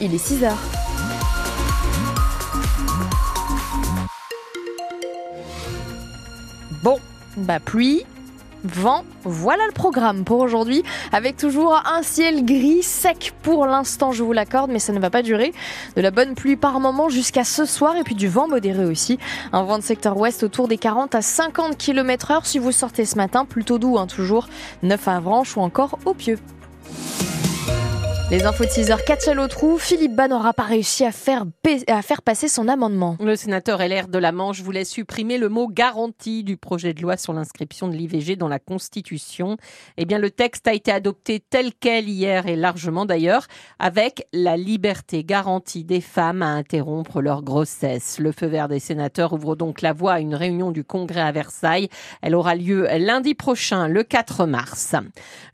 il est 6 heures. Bon, bah pluie, vent, voilà le programme pour aujourd'hui, avec toujours un ciel gris sec pour l'instant, je vous l'accorde, mais ça ne va pas durer. De la bonne pluie par moment jusqu'à ce soir, et puis du vent modéré aussi. Un vent de secteur ouest autour des 40 à 50 km heure si vous sortez ce matin, plutôt doux hein, toujours, 9 à Avranches ou encore au Pieux. Les infos de 6h, Katia trou. Philippe Bas n'aura pas réussi à faire, à faire passer son amendement. Le sénateur LR de la Manche voulait supprimer le mot garantie du projet de loi sur l'inscription de l'IVG dans la Constitution. Eh bien, le texte a été adopté tel quel hier et largement d'ailleurs, avec la liberté garantie des femmes à interrompre leur grossesse. Le feu vert des sénateurs ouvre donc la voie à une réunion du Congrès à Versailles. Elle aura lieu lundi prochain, le 4 mars.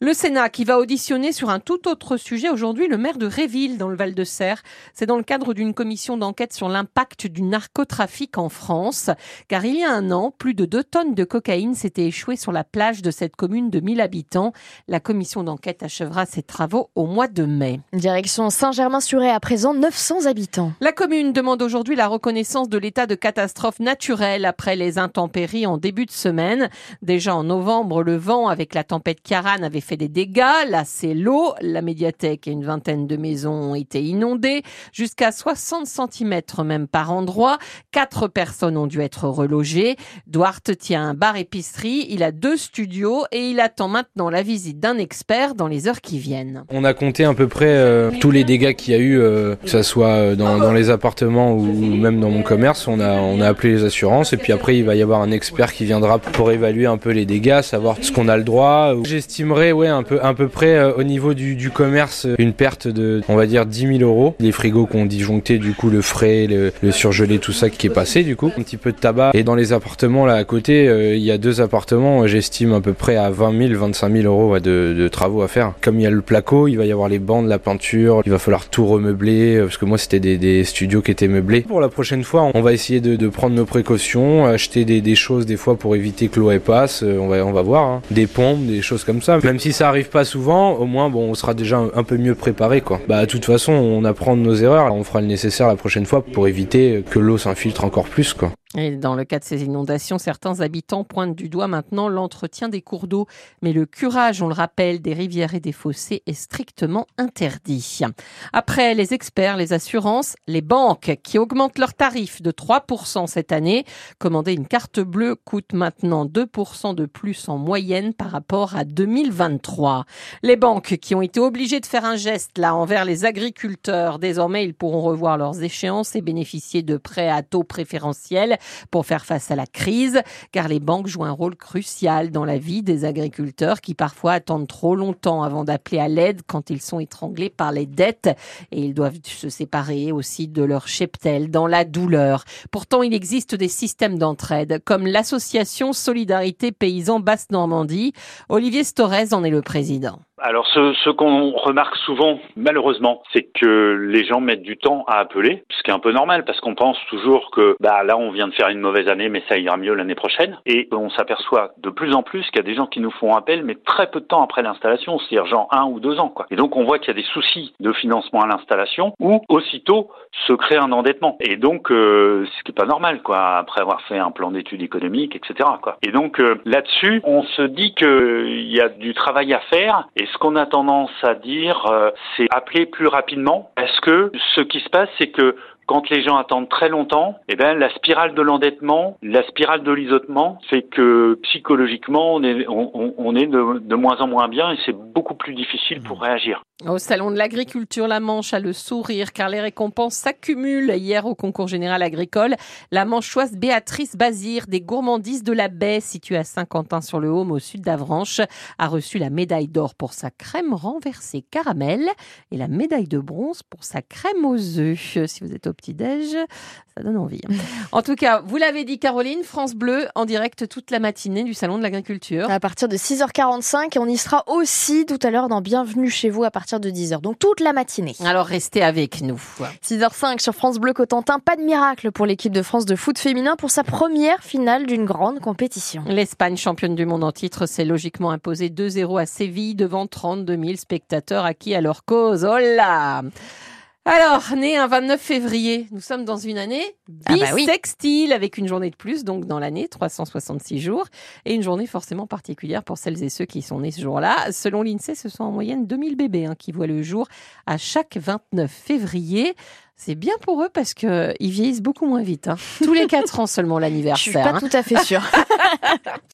Le Sénat qui va auditionner sur un tout autre sujet aujourd'hui aujourd'hui le maire de Réville dans le Val-de-Serre. C'est dans le cadre d'une commission d'enquête sur l'impact du narcotrafic en France. Car il y a un an, plus de 2 tonnes de cocaïne s'étaient échouées sur la plage de cette commune de 1000 habitants. La commission d'enquête achèvera ses travaux au mois de mai. Direction Saint-Germain-sur-Aie à présent 900 habitants. La commune demande aujourd'hui la reconnaissance de l'état de catastrophe naturelle après les intempéries en début de semaine. Déjà en novembre, le vent avec la tempête Karan avait fait des dégâts. Là, c'est l'eau. La médiathèque une vingtaine de maisons ont été inondées, jusqu'à 60 cm même par endroit. Quatre personnes ont dû être relogées. Duarte tient un bar-épicerie, il a deux studios et il attend maintenant la visite d'un expert dans les heures qui viennent. On a compté à peu près euh, tous les dégâts qu'il y a eu, euh, que ce soit euh, dans, les appartements ou même dans mon commerce. On a, on a appelé les assurances et puis après il va y avoir un expert qui viendra pour évaluer un peu les dégâts, savoir ce qu'on a le droit. J'estimerais ouais, un peu, à peu près au niveau du commerce une perte de, on va dire, 10 000 euros. Les frigos qui ont disjoncté, du coup, le frais, le, surgelé, tout ça qui est passé, du coup. Un petit peu de tabac. Et dans les appartements, là, à côté, euh, il y a deux appartements, j'estime à peu près à 20 000, 25 000 euros de, travaux à faire. Comme il y a le placo, il va y avoir les bancs, la peinture, il va falloir tout remeubler, euh, parce que moi, c'était des, studios qui étaient meublés. Pour la prochaine fois, on va essayer de, prendre nos précautions, acheter des, choses des fois pour éviter que l'eau passe. Euh, on va, on va voir. Hein. Des pompes, des choses comme ça. Même si ça arrive pas souvent, au moins, bon, on sera déjà un peu mieux préparé quoi. Bah de toute façon on apprend de nos erreurs, on fera le nécessaire la prochaine fois pour éviter que l'eau s'infiltre encore plus quoi. Et dans le cas de ces inondations, certains habitants pointent du doigt maintenant l'entretien des cours d'eau. Mais le curage, on le rappelle, des rivières et des fossés est strictement interdit. Après les experts, les assurances, les banques qui augmentent leurs tarifs de 3% cette année. Commander une carte bleue coûte maintenant 2% de plus en moyenne par rapport à 2023. Les banques qui ont été obligées de faire un geste là envers les agriculteurs, désormais ils pourront revoir leurs échéances et bénéficier de prêts à taux préférentiels pour faire face à la crise, car les banques jouent un rôle crucial dans la vie des agriculteurs qui parfois attendent trop longtemps avant d'appeler à l'aide quand ils sont étranglés par les dettes et ils doivent se séparer aussi de leur cheptel dans la douleur. Pourtant, il existe des systèmes d'entraide comme l'association Solidarité Paysans Basse-Normandie. Olivier Storez en est le président. Alors ce, ce qu'on remarque souvent, malheureusement, c'est que les gens mettent du temps à appeler, ce qui est un peu normal parce qu'on pense toujours que bah là on vient de faire une mauvaise année, mais ça ira mieux l'année prochaine. Et on s'aperçoit de plus en plus qu'il y a des gens qui nous font appel, mais très peu de temps après l'installation, c'est-à-dire genre un ou deux ans. Quoi. Et donc on voit qu'il y a des soucis de financement à l'installation ou aussitôt se crée un endettement. Et donc euh, ce qui est pas normal, quoi, après avoir fait un plan d'études économiques, etc. Quoi. Et donc euh, là-dessus, on se dit qu'il y a du travail à faire. Ce qu'on a tendance à dire, euh, c'est appeler plus rapidement, parce que ce qui se passe, c'est que quand les gens attendent très longtemps, eh ben, la spirale de l'endettement, la spirale de l'isolement fait que psychologiquement, on est, on, est de, de, moins en moins bien et c'est beaucoup plus difficile pour mmh. réagir. Au Salon de l'Agriculture, la Manche a le sourire car les récompenses s'accumulent. Hier, au concours général agricole, la manchoise Béatrice Bazir des gourmandises de la baie, située à Saint-Quentin-sur-le-Haume, au sud d'Avranches, a reçu la médaille d'or pour sa crème renversée caramel et la médaille de bronze pour sa crème aux œufs. Si vous êtes au petit-déj, ça donne envie. En tout cas, vous l'avez dit, Caroline, France Bleu en direct toute la matinée du Salon de l'Agriculture. À partir de 6h45 et on y sera aussi tout à l'heure dans Bienvenue chez vous à partir de 10h. Donc toute la matinée. Alors restez avec nous. 6h05 sur France Bleu Cotentin. Pas de miracle pour l'équipe de France de foot féminin pour sa première finale d'une grande compétition. L'Espagne, championne du monde en titre, s'est logiquement imposée 2-0 à Séville devant 32 000 spectateurs acquis à leur cause. Oh là Alors, né un 29 février, nous sommes dans une année Ah bah oui. bissextile avec une journée de plus, donc dans l'année, 366 jours, et une journée forcément particulière pour celles et ceux qui sont nés ce jour-là. Selon l'INSEE, ce sont en moyenne 2000 bébés hein, qui voient le jour à chaque 29 février. C'est bien pour eux parce que ils vieillissent beaucoup moins vite. hein. Tous les 4 ans seulement Je suis l'anniversaire. pas hein. tout à fait sûre.